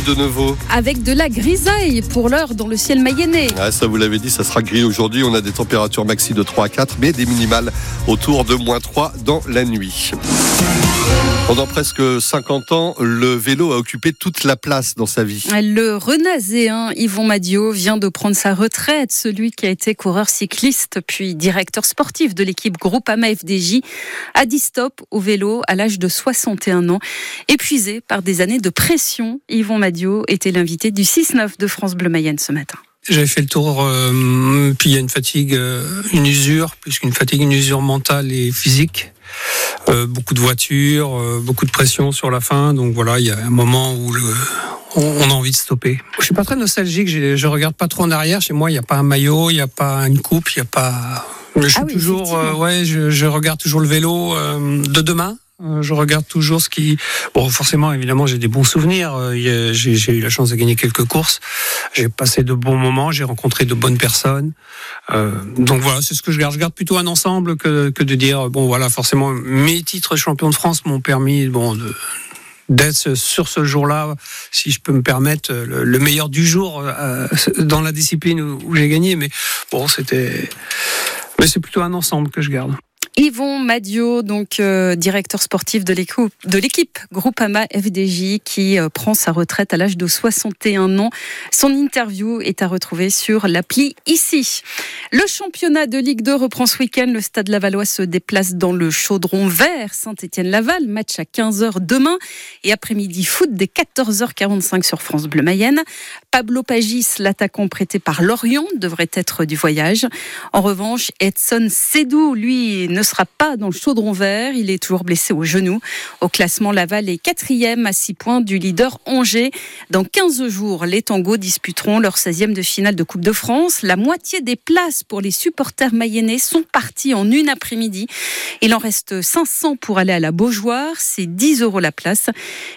de nouveau. Avec de la grisaille pour l'heure dans le ciel mayennais. Ah, ça vous l'avez dit, ça sera gris aujourd'hui. On a des températures maxi de 3 à 4, mais des minimales autour de moins 3 dans la nuit. Pendant presque 50 ans, le vélo a occupé toute la place dans sa vie. Le renazéen Yvon Madio vient de prendre sa retraite. Celui qui a été coureur cycliste puis directeur sportif de l'équipe Groupama FDJ a dit stop au vélo à l'âge de 61 ans. Épuisé par des années de pression, Yvon Madio était l'invité du 6-9 de France Bleu Mayenne ce matin. J'avais fait le tour, euh, puis il y a une fatigue, euh, une usure, puisqu'une fatigue, une usure mentale et physique. Euh, beaucoup de voitures, euh, beaucoup de pression sur la fin. Donc voilà, il y a un moment où le, on, a envie de stopper. Je suis pas très nostalgique. Je, je regarde pas trop en arrière. Chez moi, il n'y a pas un maillot, il n'y a pas une coupe, il n'y a pas. Je suis Ah oui, toujours, euh, ouais, je, je regarde toujours le vélo euh, de demain. Euh, Je regarde toujours ce qui. Bon, forcément, évidemment, j'ai des bons souvenirs. Euh, J'ai eu la chance de gagner quelques courses. J'ai passé de bons moments. J'ai rencontré de bonnes personnes. Euh, donc voilà, c'est ce que je garde. Je garde plutôt un ensemble que, de dire bon voilà, forcément, mes titres champion de France m'ont permis bon d'être sur ce jour-là, si je peux me permettre, le, le meilleur du jour dans la discipline où, où j'ai gagné. Mais bon, c'était. Mais c'est plutôt un ensemble que je garde. Yvon Madio, donc euh, directeur sportif de l'équipe, Groupama FDJ, qui euh, prend sa retraite à l'âge de 61 ans. Son interview est à retrouver sur l'appli ici. Le championnat de Ligue 2 reprend ce week-end. Le Stade Lavallois se déplace dans le chaudron vert Saint-Étienne-Laval. Match à 15h demain et après-midi foot dès 14h45 sur France Bleu Mayenne. Pablo Pagis, l'attaquant prêté par Lorient, devrait être du voyage. En revanche, Edson Sedou, lui, ne sera pas dans le chaudron vert. Il est toujours blessé au genou. Au classement, Laval est quatrième à 6 points du leader Angers. Dans 15 jours, les tangos disputeront leur 16e de finale de Coupe de France. La moitié des places pour les supporters mayennais sont parties en une après-midi. Il en reste 500 pour aller à la Beaujoire. C'est 10 euros la place.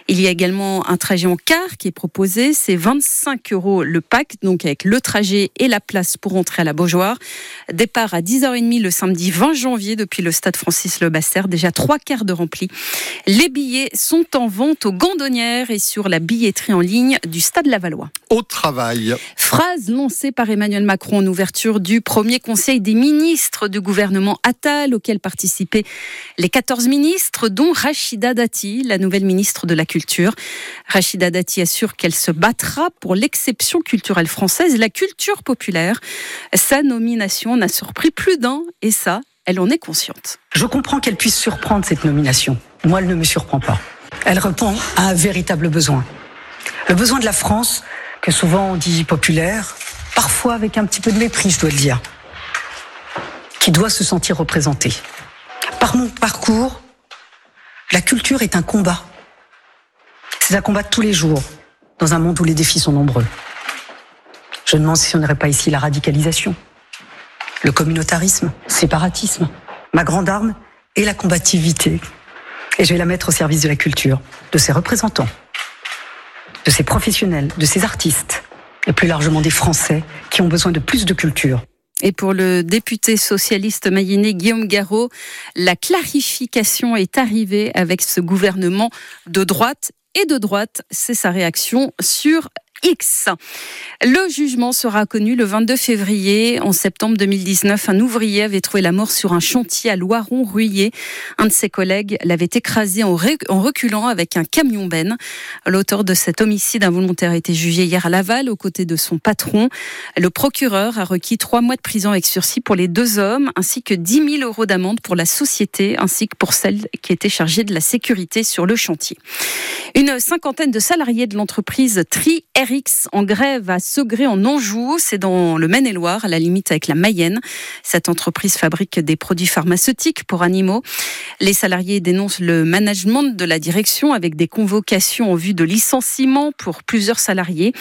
Il y a également un trajet en car qui est proposé. C'est 25 euros le pack, donc avec le trajet et la place pour entrer à la Beaujoire. Départ à 10h30 le samedi 20 janvier depuis le stade Francis Le Basser. Déjà trois quarts de rempli. Les billets sont en vente aux Gandonnières et sur la billetterie en ligne du stade Lavallois. Au travail. Phrase lancée par Emmanuel Macron en ouverture du premier conseil des ministres du gouvernement Attal, auquel participaient les 14 ministres, dont Rachida Dati, la nouvelle ministre de la Culture. Rachida Dati assure qu'elle se battra pour l'exception culturelle française, la culture populaire. Sa nomination n'a surpris plus d'un, et ça, elle en est consciente. Je comprends qu'elle puisse surprendre cette nomination. Moi, elle ne me surprend pas. Elle répond à un véritable besoin. Le besoin de la France, que souvent on dit populaire, parfois avec un petit peu de mépris, je dois le dire, qui doit se sentir représentée. Par mon parcours, la culture est un combat. C'est un combat de tous les jours, dans un monde où les défis sont nombreux. Je me demande si on n'aurait pas ici la radicalisation le communautarisme, séparatisme. Ma grande arme est la combativité. Et je vais la mettre au service de la culture, de ses représentants, de ses professionnels, de ses artistes, et plus largement des Français qui ont besoin de plus de culture. Et pour le député socialiste mayennais Guillaume Garot, la clarification est arrivée avec ce gouvernement de droite. Et de droite, c'est sa réaction sur X. Le jugement sera connu le 22 février. En septembre 2019, un ouvrier avait trouvé la mort sur un chantier à Loiron-Ruillé. Un de ses collègues l'avait écrasé en, reculant avec un camion benne. L'auteur de cet homicide involontaire a été jugé hier à Laval aux côtés de son patron. Le procureur a requis trois mois de prison avec sursis pour les deux hommes, ainsi que 10 000 euros d'amende pour la société, ainsi que pour celle qui était chargée de la sécurité sur le chantier. Une cinquantaine de salariés de l'entreprise Tri En grève à Segré en Anjou, c'est dans le Maine-et-Loire, à la limite avec la Mayenne. Cette entreprise fabrique des produits pharmaceutiques pour animaux. Les salariés dénoncent le management de la direction avec des convocations en vue de licenciement pour plusieurs salariés.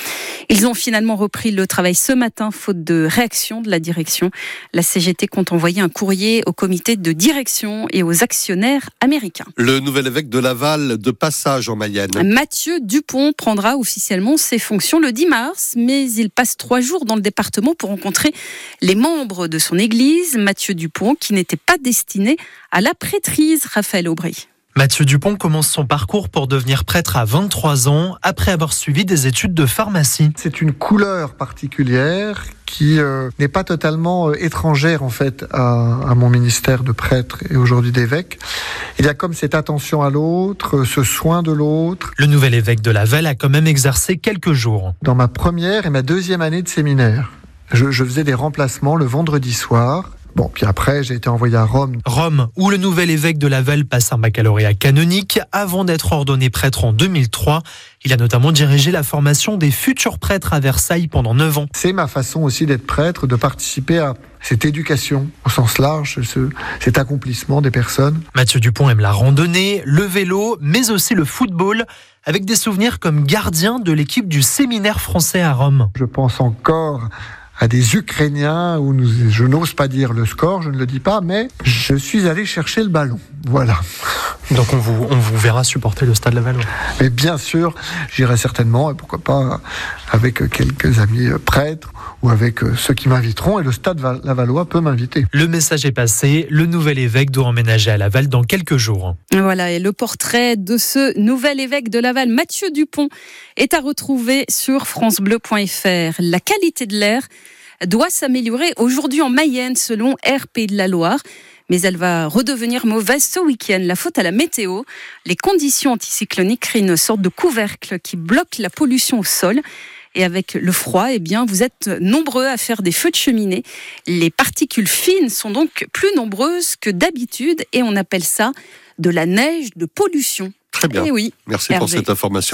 Ils ont finalement repris le travail ce matin faute de réaction de la direction. La CGT compte envoyer un courrier au comité de direction et aux actionnaires américains. Le nouvel évêque de Laval de passage en Mayenne. Mathieu Dupont prendra officiellement ses fonctions le 10 mars, mais il passe trois jours dans le département pour rencontrer les membres de son église. Mathieu Dupont, qui n'était pas destiné à la prêtrise, Raphaël Aubry. Mathieu Dupont commence son parcours pour devenir prêtre à 23 ans après avoir suivi des études de pharmacie. C'est une couleur particulière qui euh, n'est pas totalement euh, étrangère en fait à, à, mon ministère de prêtre et aujourd'hui d'évêque. Il y a comme cette attention à l'autre, ce soin de l'autre. Le nouvel évêque de Laval a quand même exercé quelques jours. Dans ma première et ma deuxième année de séminaire, je, je faisais des remplacements le vendredi soir Bon, puis après, j'ai été envoyé à Rome. Rome, où le nouvel évêque de Laval passe un baccalauréat canonique avant d'être ordonné prêtre en 2003. Il a notamment dirigé la formation des futurs prêtres à Versailles pendant 9 ans. C'est ma façon aussi d'être prêtre, de participer à cette éducation au sens large, ce, cet accomplissement des personnes. Mathieu Dupont aime la randonnée, le vélo, mais aussi le football, avec des souvenirs comme gardien de l'équipe du séminaire français à Rome. Je pense encore à des Ukrainiens où nous, je n'ose pas dire le score, je ne le dis pas, mais je suis allé chercher le ballon. Voilà. Donc on vous, on vous verra supporter le Stade Lavallois. Mais bien sûr, j'irai certainement, et pourquoi pas avec quelques amis prêtres ou avec ceux qui m'inviteront, et le Stade Lavallois peut m'inviter. Le message est passé, le nouvel évêque doit emménager à Laval dans quelques jours. Voilà, et le portrait de ce nouvel évêque de Laval, Mathieu Dupont, est à retrouver sur francebleu.fr. La qualité de l'air doit s'améliorer aujourd'hui en Mayenne selon RP de la Loire mais elle va redevenir mauvaise ce week-end. La faute à la météo. Les conditions anticycloniques créent une sorte de couvercle qui bloque la pollution au sol. Et avec le froid, eh bien, vous êtes nombreux à faire des feux de cheminée. Les particules fines sont donc plus nombreuses que d'habitude et on appelle ça de la neige de pollution. Très bien. Et oui, Merci pour cette information.